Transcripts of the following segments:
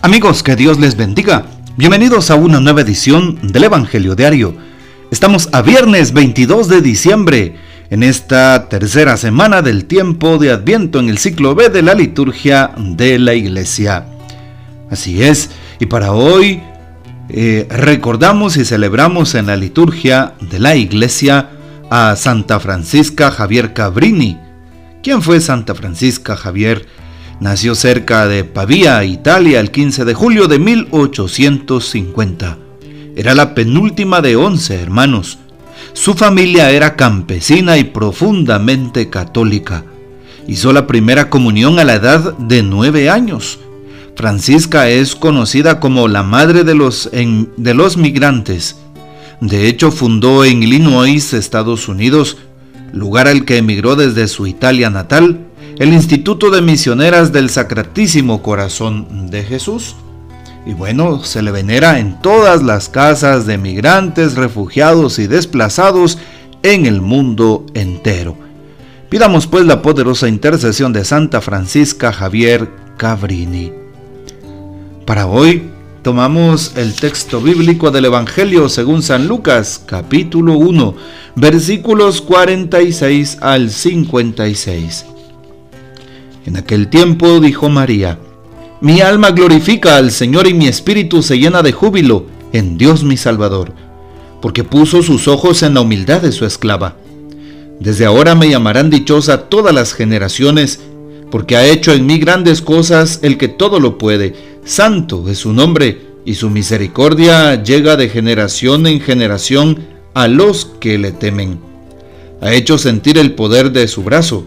Amigos, que Dios les bendiga. Bienvenidos a una nueva edición del Evangelio Diario. Estamos a viernes 22 de diciembre, en esta tercera semana del tiempo de Adviento en el ciclo B de la liturgia de la Iglesia. Así es, y para hoy eh, recordamos y celebramos en la liturgia de la Iglesia a Santa Francisca Javier Cabrini. ¿Quién fue Santa Francisca Javier? Nació cerca de Pavía, Italia, el 15 de julio de 1850. Era la penúltima de 11 hermanos. Su familia era campesina y profundamente católica. Hizo la primera comunión a la edad de nueve años. Francisca es conocida como la madre de los, de los migrantes. De hecho, fundó en Illinois, Estados Unidos, lugar al que emigró desde su Italia natal, el Instituto de Misioneras del Sacratísimo Corazón de Jesús. Y bueno, se le venera en todas las casas de migrantes, refugiados y desplazados en el mundo entero. Pidamos pues la poderosa intercesión de Santa Francisca Javier Cabrini. Para hoy tomamos el texto bíblico del Evangelio según San Lucas, capítulo 1, versículos 46 al 56. En aquel tiempo dijo María, Mi alma glorifica al Señor y mi espíritu se llena de júbilo en Dios mi Salvador, porque puso sus ojos en la humildad de su esclava. Desde ahora me llamarán dichosa todas las generaciones, porque ha hecho en mí grandes cosas el que todo lo puede. Santo es su nombre, y su misericordia llega de generación en generación a los que le temen. Ha hecho sentir el poder de su brazo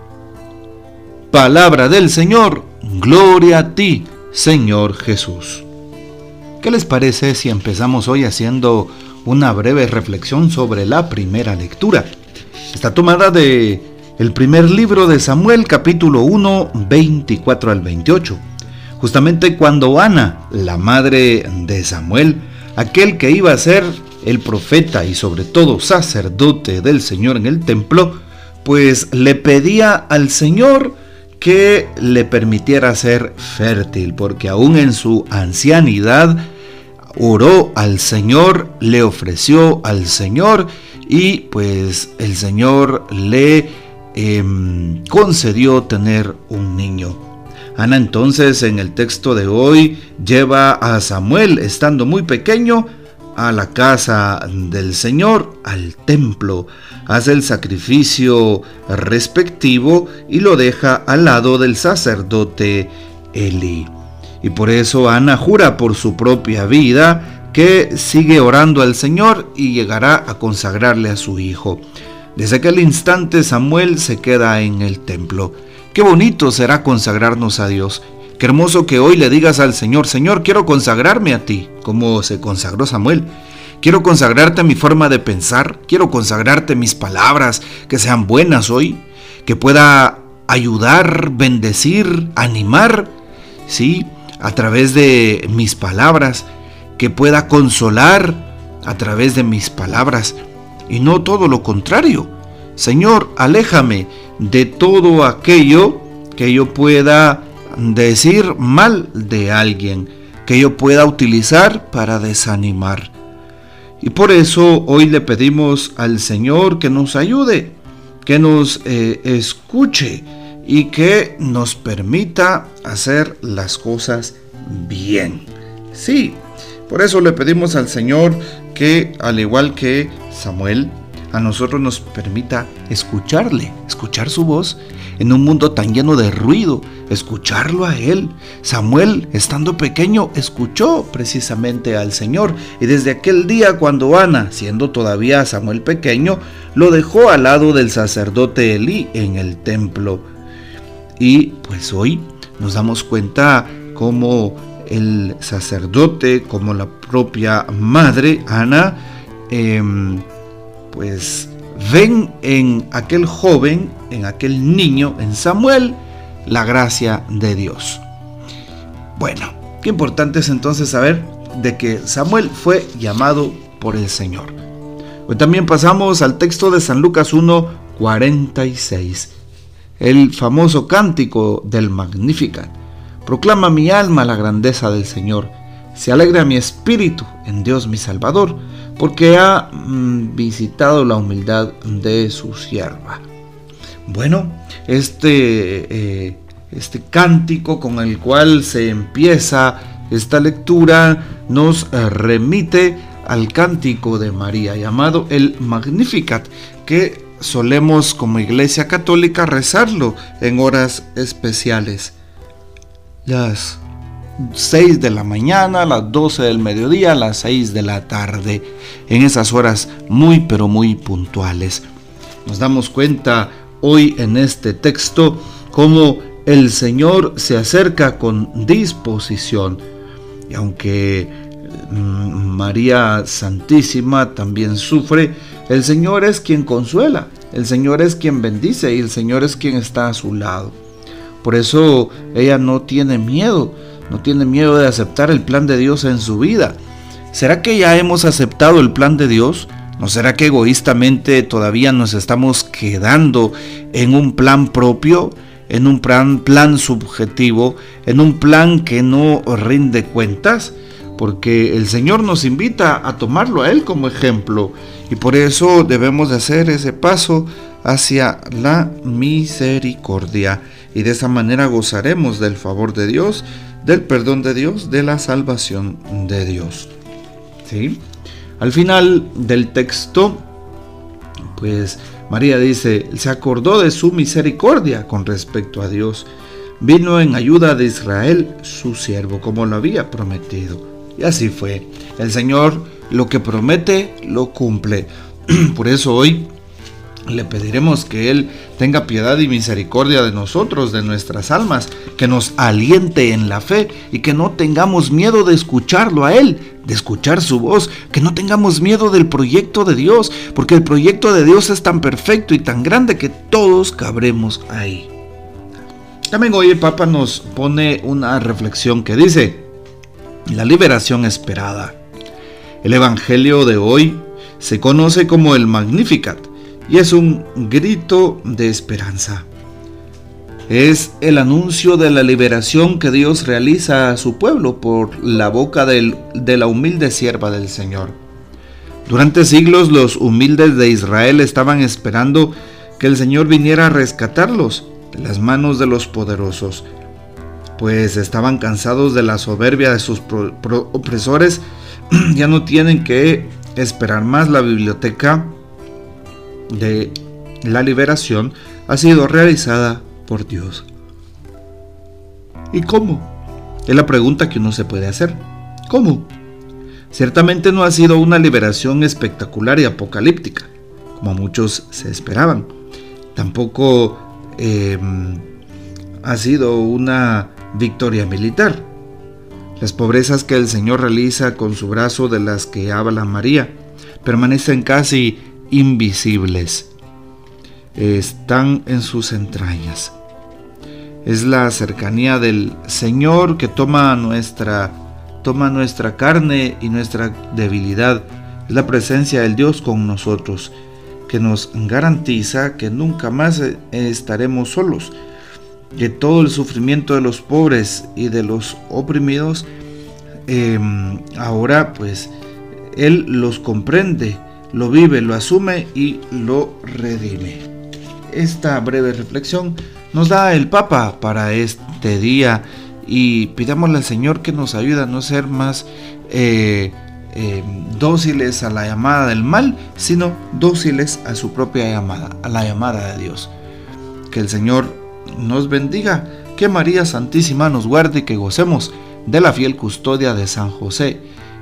Palabra del Señor, gloria a ti, Señor Jesús. ¿Qué les parece si empezamos hoy haciendo una breve reflexión sobre la primera lectura? Está tomada de el primer libro de Samuel, capítulo 1, 24 al 28. Justamente cuando Ana, la madre de Samuel, aquel que iba a ser el profeta y sobre todo sacerdote del Señor en el templo, pues le pedía al Señor que le permitiera ser fértil, porque aún en su ancianidad oró al Señor, le ofreció al Señor y pues el Señor le em, concedió tener un niño. Ana entonces en el texto de hoy lleva a Samuel, estando muy pequeño, a la casa del Señor, al templo, hace el sacrificio respectivo y lo deja al lado del sacerdote Eli. Y por eso Ana jura por su propia vida que sigue orando al Señor y llegará a consagrarle a su hijo. Desde aquel instante Samuel se queda en el templo. Qué bonito será consagrarnos a Dios. Qué hermoso que hoy le digas al Señor, Señor, quiero consagrarme a ti, como se consagró Samuel. Quiero consagrarte mi forma de pensar, quiero consagrarte mis palabras, que sean buenas hoy, que pueda ayudar, bendecir, animar, sí, a través de mis palabras, que pueda consolar a través de mis palabras, y no todo lo contrario. Señor, aléjame de todo aquello que yo pueda decir mal de alguien que yo pueda utilizar para desanimar. Y por eso hoy le pedimos al Señor que nos ayude, que nos eh, escuche y que nos permita hacer las cosas bien. Sí, por eso le pedimos al Señor que, al igual que Samuel, a nosotros nos permita escucharle, escuchar su voz en un mundo tan lleno de ruido, escucharlo a Él. Samuel, estando pequeño, escuchó precisamente al Señor y desde aquel día cuando Ana, siendo todavía Samuel pequeño, lo dejó al lado del sacerdote Elí en el templo. Y pues hoy nos damos cuenta cómo el sacerdote como la propia madre, Ana, em, pues ven en aquel joven, en aquel niño, en Samuel, la gracia de Dios. Bueno, qué importante es entonces saber de que Samuel fue llamado por el Señor. Hoy también pasamos al texto de San Lucas 1, 46, el famoso cántico del Magnificat. Proclama mi alma la grandeza del Señor. Se alegra mi espíritu en Dios mi Salvador, porque ha mm, visitado la humildad de su sierva. Bueno, este, eh, este cántico con el cual se empieza esta lectura nos eh, remite al cántico de María llamado el Magnificat, que solemos como iglesia católica rezarlo en horas especiales. Las 6 de la mañana, las 12 del mediodía, las 6 de la tarde, en esas horas muy pero muy puntuales. Nos damos cuenta hoy en este texto cómo el Señor se acerca con disposición. Y aunque mm, María Santísima también sufre, el Señor es quien consuela, el Señor es quien bendice y el Señor es quien está a su lado. Por eso ella no tiene miedo, no tiene miedo de aceptar el plan de Dios en su vida. ¿Será que ya hemos aceptado el plan de Dios? ¿No será que egoístamente todavía nos estamos quedando en un plan propio, en un plan, plan subjetivo, en un plan que no rinde cuentas? Porque el Señor nos invita a tomarlo a Él como ejemplo y por eso debemos de hacer ese paso hacia la misericordia y de esa manera gozaremos del favor de Dios, del perdón de Dios, de la salvación de Dios. ¿Sí? Al final del texto, pues María dice, se acordó de su misericordia con respecto a Dios. Vino en ayuda de Israel, su siervo, como lo había prometido. Y así fue. El Señor lo que promete, lo cumple. Por eso hoy le pediremos que Él tenga piedad y misericordia de nosotros, de nuestras almas, que nos aliente en la fe y que no tengamos miedo de escucharlo a Él, de escuchar su voz, que no tengamos miedo del proyecto de Dios, porque el proyecto de Dios es tan perfecto y tan grande que todos cabremos ahí. También hoy el Papa nos pone una reflexión que dice, la liberación esperada. El Evangelio de hoy se conoce como el Magnificat y es un grito de esperanza. Es el anuncio de la liberación que Dios realiza a su pueblo por la boca de la humilde sierva del Señor. Durante siglos los humildes de Israel estaban esperando que el Señor viniera a rescatarlos de las manos de los poderosos, pues estaban cansados de la soberbia de sus opresores, ya no tienen que esperar más la biblioteca de la liberación ha sido realizada por Dios. ¿Y cómo? Es la pregunta que uno se puede hacer. ¿Cómo? Ciertamente no ha sido una liberación espectacular y apocalíptica, como muchos se esperaban. Tampoco em, ha sido una victoria militar. Las pobrezas que el Señor realiza con su brazo de las que habla María permanecen casi invisibles. Están en sus entrañas. Es la cercanía del Señor que toma nuestra toma nuestra carne y nuestra debilidad. Es la presencia del Dios con nosotros que nos garantiza que nunca más estaremos solos, que todo el sufrimiento de los pobres y de los oprimidos, em, ahora pues Él los comprende lo vive, lo asume y lo redime. Esta breve reflexión nos da el Papa para este día y pidámosle al Señor que nos ayude a no ser más eh, eh, dóciles a la llamada del mal, sino dóciles a su propia llamada, a la llamada de Dios. Que el Señor nos bendiga, que María Santísima nos guarde y que gocemos de la fiel custodia de San José